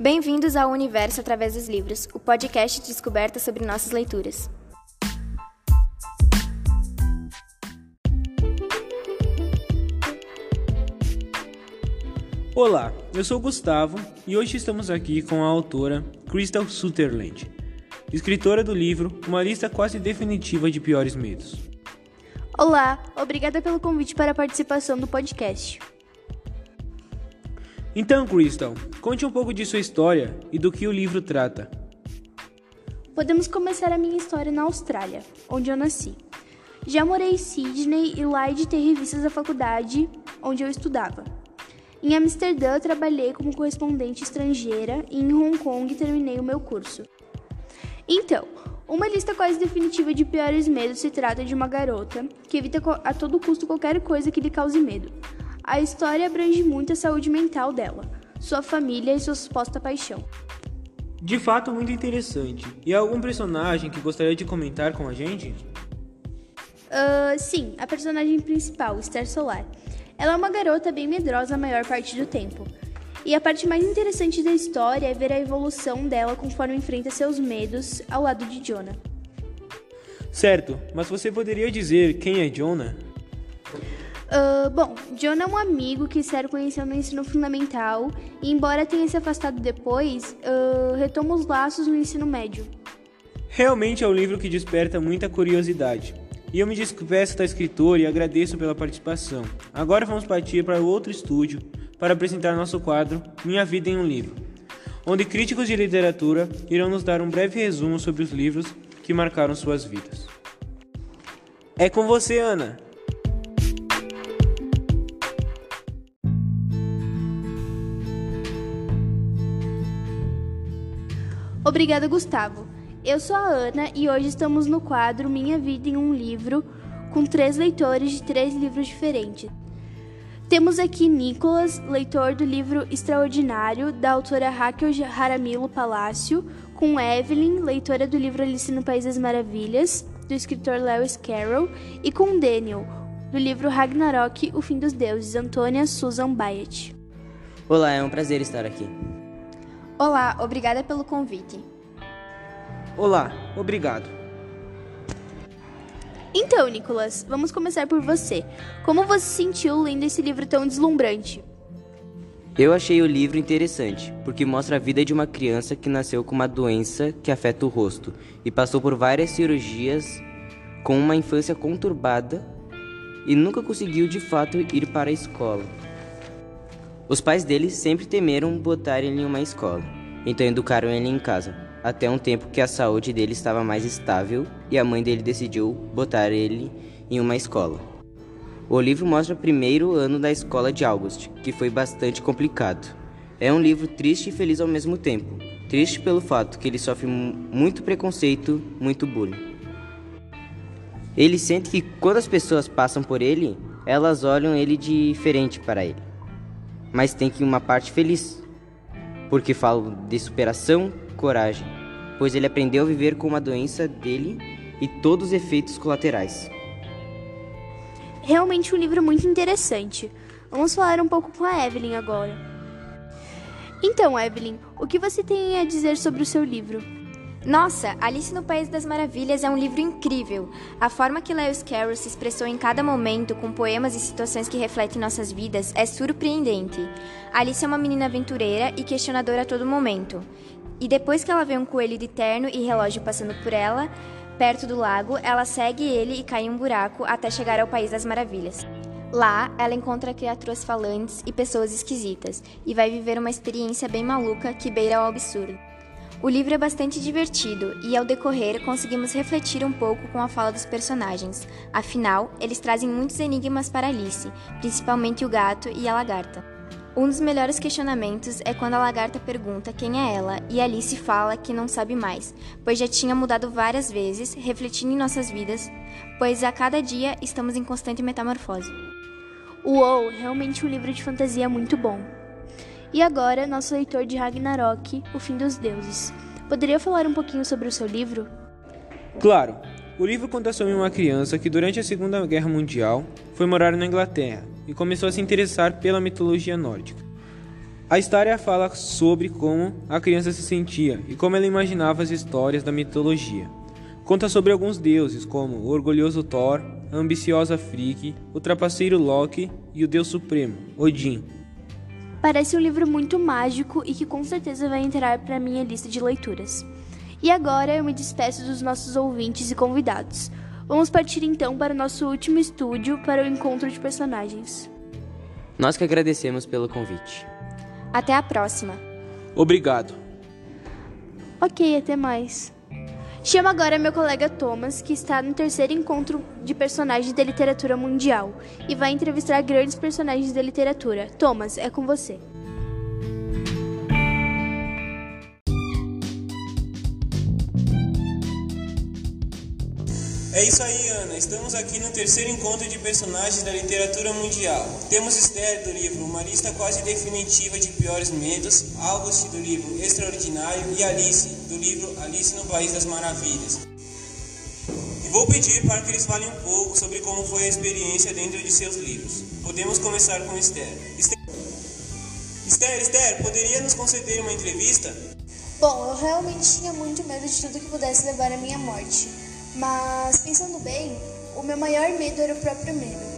Bem-vindos ao Universo através dos livros, o podcast de descoberta sobre nossas leituras. Olá, eu sou Gustavo e hoje estamos aqui com a autora Crystal Sutherland, escritora do livro Uma Lista Quase Definitiva de Piores Medos. Olá, obrigada pelo convite para a participação do podcast. Então, Crystal, conte um pouco de sua história e do que o livro trata. Podemos começar a minha história na Austrália, onde eu nasci. Já morei em Sydney e lá de ter revistas da faculdade onde eu estudava. Em Amsterdã, trabalhei como correspondente estrangeira e em Hong Kong terminei o meu curso. Então, uma lista quase definitiva de piores medos se trata de uma garota que evita a todo custo qualquer coisa que lhe cause medo. A história abrange muito a saúde mental dela, sua família e sua suposta paixão. De fato, muito interessante. E algum personagem que gostaria de comentar com a gente? Uh, sim, a personagem principal, Esther Solar. Ela é uma garota bem medrosa a maior parte do tempo. E a parte mais interessante da história é ver a evolução dela conforme enfrenta seus medos ao lado de Jonah. Certo, mas você poderia dizer quem é Jonah? Uh, bom, Jonah é um amigo que Esther conheceu no ensino fundamental e, embora tenha se afastado depois, uh, retoma os laços no ensino médio. Realmente é um livro que desperta muita curiosidade. E eu me despeço da escritora e agradeço pela participação. Agora vamos partir para outro estúdio para apresentar nosso quadro Minha Vida em um Livro, onde críticos de literatura irão nos dar um breve resumo sobre os livros que marcaram suas vidas. É com você, Ana! Obrigada, Gustavo. Eu sou a Ana e hoje estamos no quadro Minha Vida em um Livro, com três leitores de três livros diferentes. Temos aqui Nicolas, leitor do livro Extraordinário, da autora Raquel Jaramillo Palácio, com Evelyn, leitora do livro Alice no País das Maravilhas, do escritor Lewis Carroll, e com Daniel, do livro Ragnarok, O Fim dos Deuses, Antônia Susan Bayet. Olá, é um prazer estar aqui. Olá, obrigada pelo convite. Olá, obrigado. Então, Nicolas, vamos começar por você. Como você se sentiu lendo esse livro tão deslumbrante? Eu achei o livro interessante, porque mostra a vida de uma criança que nasceu com uma doença que afeta o rosto e passou por várias cirurgias com uma infância conturbada e nunca conseguiu de fato ir para a escola. Os pais dele sempre temeram botar ele em uma escola, então educaram ele em casa até um tempo que a saúde dele estava mais estável e a mãe dele decidiu botar ele em uma escola. O livro mostra o primeiro ano da escola de August, que foi bastante complicado. É um livro triste e feliz ao mesmo tempo. Triste pelo fato que ele sofre muito preconceito, muito bullying. Ele sente que quando as pessoas passam por ele, elas olham ele diferente para ele. Mas tem que uma parte feliz, porque falo de superação, coragem, pois ele aprendeu a viver com uma doença dele e todos os efeitos colaterais. Realmente um livro muito interessante. Vamos falar um pouco com a Evelyn agora. Então, Evelyn, o que você tem a dizer sobre o seu livro? Nossa, Alice no País das Maravilhas é um livro incrível. A forma que Lewis Carroll se expressou em cada momento com poemas e situações que refletem nossas vidas é surpreendente. Alice é uma menina aventureira e questionadora a todo momento. E depois que ela vê um coelho de terno e relógio passando por ela, perto do lago, ela segue ele e cai em um buraco até chegar ao País das Maravilhas. Lá, ela encontra criaturas falantes e pessoas esquisitas e vai viver uma experiência bem maluca que beira ao absurdo. O livro é bastante divertido e, ao decorrer, conseguimos refletir um pouco com a fala dos personagens. Afinal, eles trazem muitos enigmas para Alice, principalmente o gato e a lagarta. Um dos melhores questionamentos é quando a lagarta pergunta quem é ela e Alice fala que não sabe mais, pois já tinha mudado várias vezes, refletindo em nossas vidas, pois a cada dia estamos em constante metamorfose. Uou, realmente um livro de fantasia muito bom. E agora, nosso leitor de Ragnarok, O Fim dos Deuses. Poderia falar um pouquinho sobre o seu livro? Claro. O livro conta sobre uma criança que, durante a Segunda Guerra Mundial, foi morar na Inglaterra e começou a se interessar pela mitologia nórdica. A história fala sobre como a criança se sentia e como ela imaginava as histórias da mitologia. Conta sobre alguns deuses, como o orgulhoso Thor, a ambiciosa Frigg, o trapaceiro Loki e o deus supremo, Odin. Parece um livro muito mágico e que com certeza vai entrar para minha lista de leituras. E agora eu me despeço dos nossos ouvintes e convidados. Vamos partir então para o nosso último estúdio para o encontro de personagens. Nós que agradecemos pelo convite. Até a próxima. Obrigado. Ok, até mais. Chamo agora meu colega Thomas, que está no terceiro encontro de personagens da literatura mundial e vai entrevistar grandes personagens da literatura. Thomas, é com você. É isso aí, Ana. Estamos aqui no terceiro encontro de personagens da literatura mundial. Temos Esther do livro Uma Lista Quase Definitiva de Piores Medos, August do livro Extraordinário e Alice do livro Alice no País das Maravilhas. E vou pedir para que eles falem um pouco sobre como foi a experiência dentro de seus livros. Podemos começar com Esther. Esther, Esther, Esther poderia nos conceder uma entrevista? Bom, eu realmente tinha muito medo de tudo que pudesse levar à minha morte. Mas, pensando bem, o meu maior medo era o próprio medo.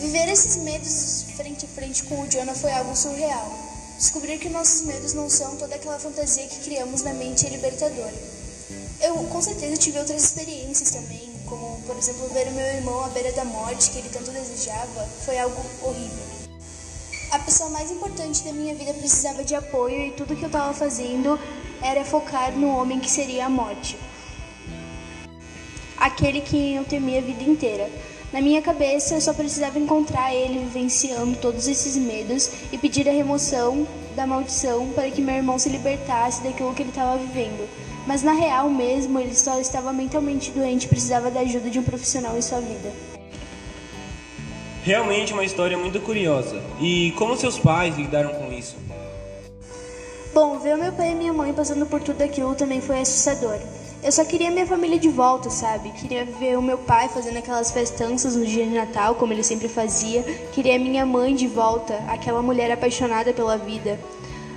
Viver esses medos frente a frente com o Jonah foi algo surreal. Descobrir que nossos medos não são toda aquela fantasia que criamos na mente é libertador. Eu, com certeza, tive outras experiências também, como, por exemplo, ver o meu irmão à beira da morte, que ele tanto desejava, foi algo horrível. A pessoa mais importante da minha vida precisava de apoio e tudo que eu estava fazendo era focar no homem que seria a morte aquele que eu temia a vida inteira. Na minha cabeça, eu só precisava encontrar ele vivenciando todos esses medos e pedir a remoção da maldição para que meu irmão se libertasse daquilo que ele estava vivendo. Mas na real mesmo, ele só estava mentalmente doente e precisava da ajuda de um profissional em sua vida. Realmente uma história muito curiosa. E como seus pais lidaram com isso? Bom, ver meu pai e minha mãe passando por tudo aquilo também foi assustador. Eu só queria minha família de volta, sabe? Queria ver o meu pai fazendo aquelas festanças no dia de Natal, como ele sempre fazia. Queria minha mãe de volta, aquela mulher apaixonada pela vida.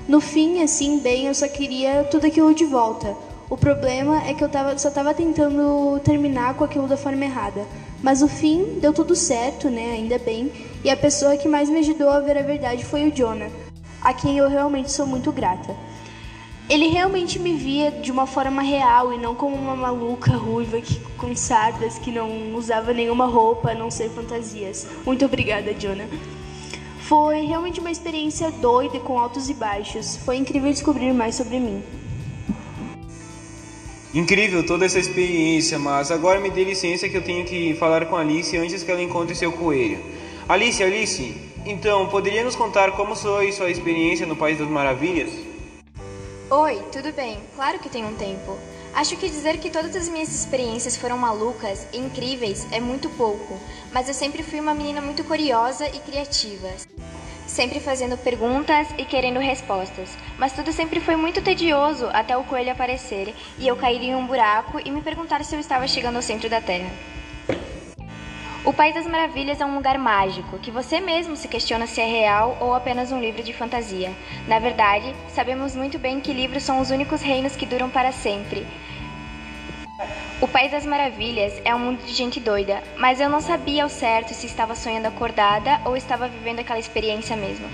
No fim, assim, bem, eu só queria tudo aquilo de volta. O problema é que eu tava, só estava tentando terminar com aquilo da forma errada. Mas no fim, deu tudo certo, né? Ainda bem. E a pessoa que mais me ajudou a ver a verdade foi o Jonah, a quem eu realmente sou muito grata. Ele realmente me via de uma forma real e não como uma maluca ruiva que, com sardas que não usava nenhuma roupa a não ser fantasias. Muito obrigada, Jonah. Foi realmente uma experiência doida com altos e baixos. Foi incrível descobrir mais sobre mim. Incrível toda essa experiência, mas agora me dê licença que eu tenho que falar com Alice antes que ela encontre seu coelho. Alice, Alice, então, poderia nos contar como foi sua experiência no País das Maravilhas? Oi, tudo bem? Claro que tem um tempo. Acho que dizer que todas as minhas experiências foram malucas e incríveis é muito pouco, mas eu sempre fui uma menina muito curiosa e criativa. Sempre fazendo perguntas e querendo respostas, mas tudo sempre foi muito tedioso até o coelho aparecer e eu cair em um buraco e me perguntar se eu estava chegando ao centro da Terra. O País das Maravilhas é um lugar mágico, que você mesmo se questiona se é real ou apenas um livro de fantasia. Na verdade, sabemos muito bem que livros são os únicos reinos que duram para sempre. O País das Maravilhas é um mundo de gente doida, mas eu não sabia ao certo se estava sonhando acordada ou estava vivendo aquela experiência mesmo.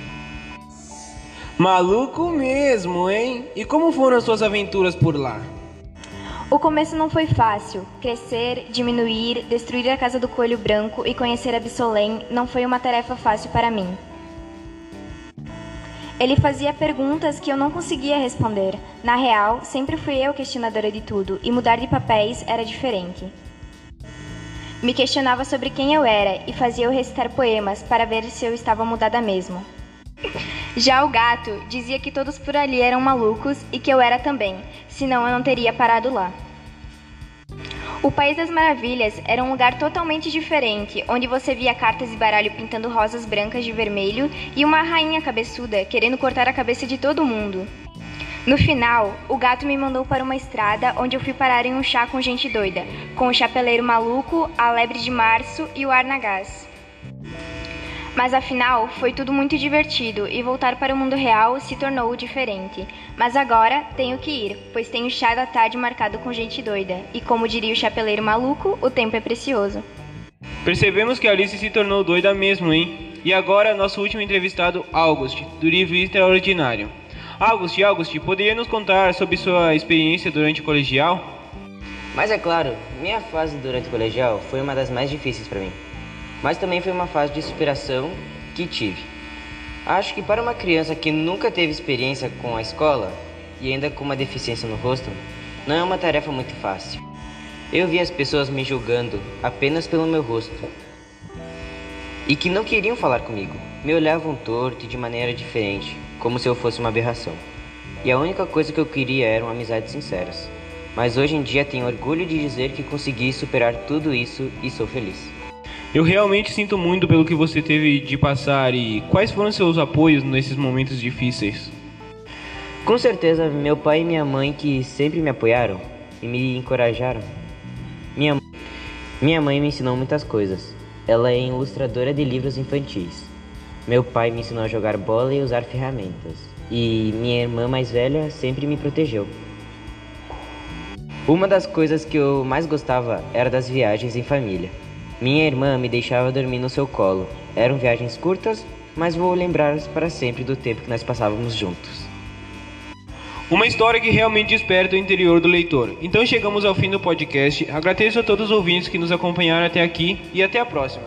Maluco mesmo, hein? E como foram as suas aventuras por lá? O começo não foi fácil. Crescer, diminuir, destruir a casa do coelho branco e conhecer Absolém não foi uma tarefa fácil para mim. Ele fazia perguntas que eu não conseguia responder. Na real, sempre fui eu questionadora de tudo e mudar de papéis era diferente. Me questionava sobre quem eu era e fazia eu recitar poemas para ver se eu estava mudada mesmo. Já o gato dizia que todos por ali eram malucos e que eu era também, senão eu não teria parado lá. O País das Maravilhas era um lugar totalmente diferente, onde você via cartas e baralho pintando rosas brancas de vermelho e uma rainha cabeçuda querendo cortar a cabeça de todo mundo. No final, o gato me mandou para uma estrada onde eu fui parar em um chá com gente doida, com o chapeleiro maluco, a lebre de março e o arnagás. Mas afinal, foi tudo muito divertido e voltar para o mundo real se tornou diferente. Mas agora tenho que ir, pois tenho chá da tarde marcado com gente doida. E como diria o chapeleiro maluco, o tempo é precioso. Percebemos que Alice se tornou doida mesmo, hein? E agora, nosso último entrevistado, August, do livro Extraordinário. August, August, poderia nos contar sobre sua experiência durante o colegial? Mas é claro, minha fase durante o colegial foi uma das mais difíceis para mim mas também foi uma fase de superação que tive. Acho que para uma criança que nunca teve experiência com a escola e ainda com uma deficiência no rosto, não é uma tarefa muito fácil. Eu vi as pessoas me julgando apenas pelo meu rosto e que não queriam falar comigo. Me olhavam torto e de maneira diferente, como se eu fosse uma aberração. E a única coisa que eu queria eram amizades sinceras. Mas hoje em dia tenho orgulho de dizer que consegui superar tudo isso e sou feliz. Eu realmente sinto muito pelo que você teve de passar e quais foram seus apoios nesses momentos difíceis? Com certeza, meu pai e minha mãe que sempre me apoiaram e me encorajaram. Minha, minha mãe me ensinou muitas coisas. Ela é ilustradora de livros infantis. Meu pai me ensinou a jogar bola e usar ferramentas. E minha irmã mais velha sempre me protegeu. Uma das coisas que eu mais gostava era das viagens em família. Minha irmã me deixava dormir no seu colo. Eram viagens curtas, mas vou lembrar para sempre do tempo que nós passávamos juntos. Uma história que realmente desperta o interior do leitor. Então chegamos ao fim do podcast. Agradeço a todos os ouvintes que nos acompanharam até aqui e até a próxima.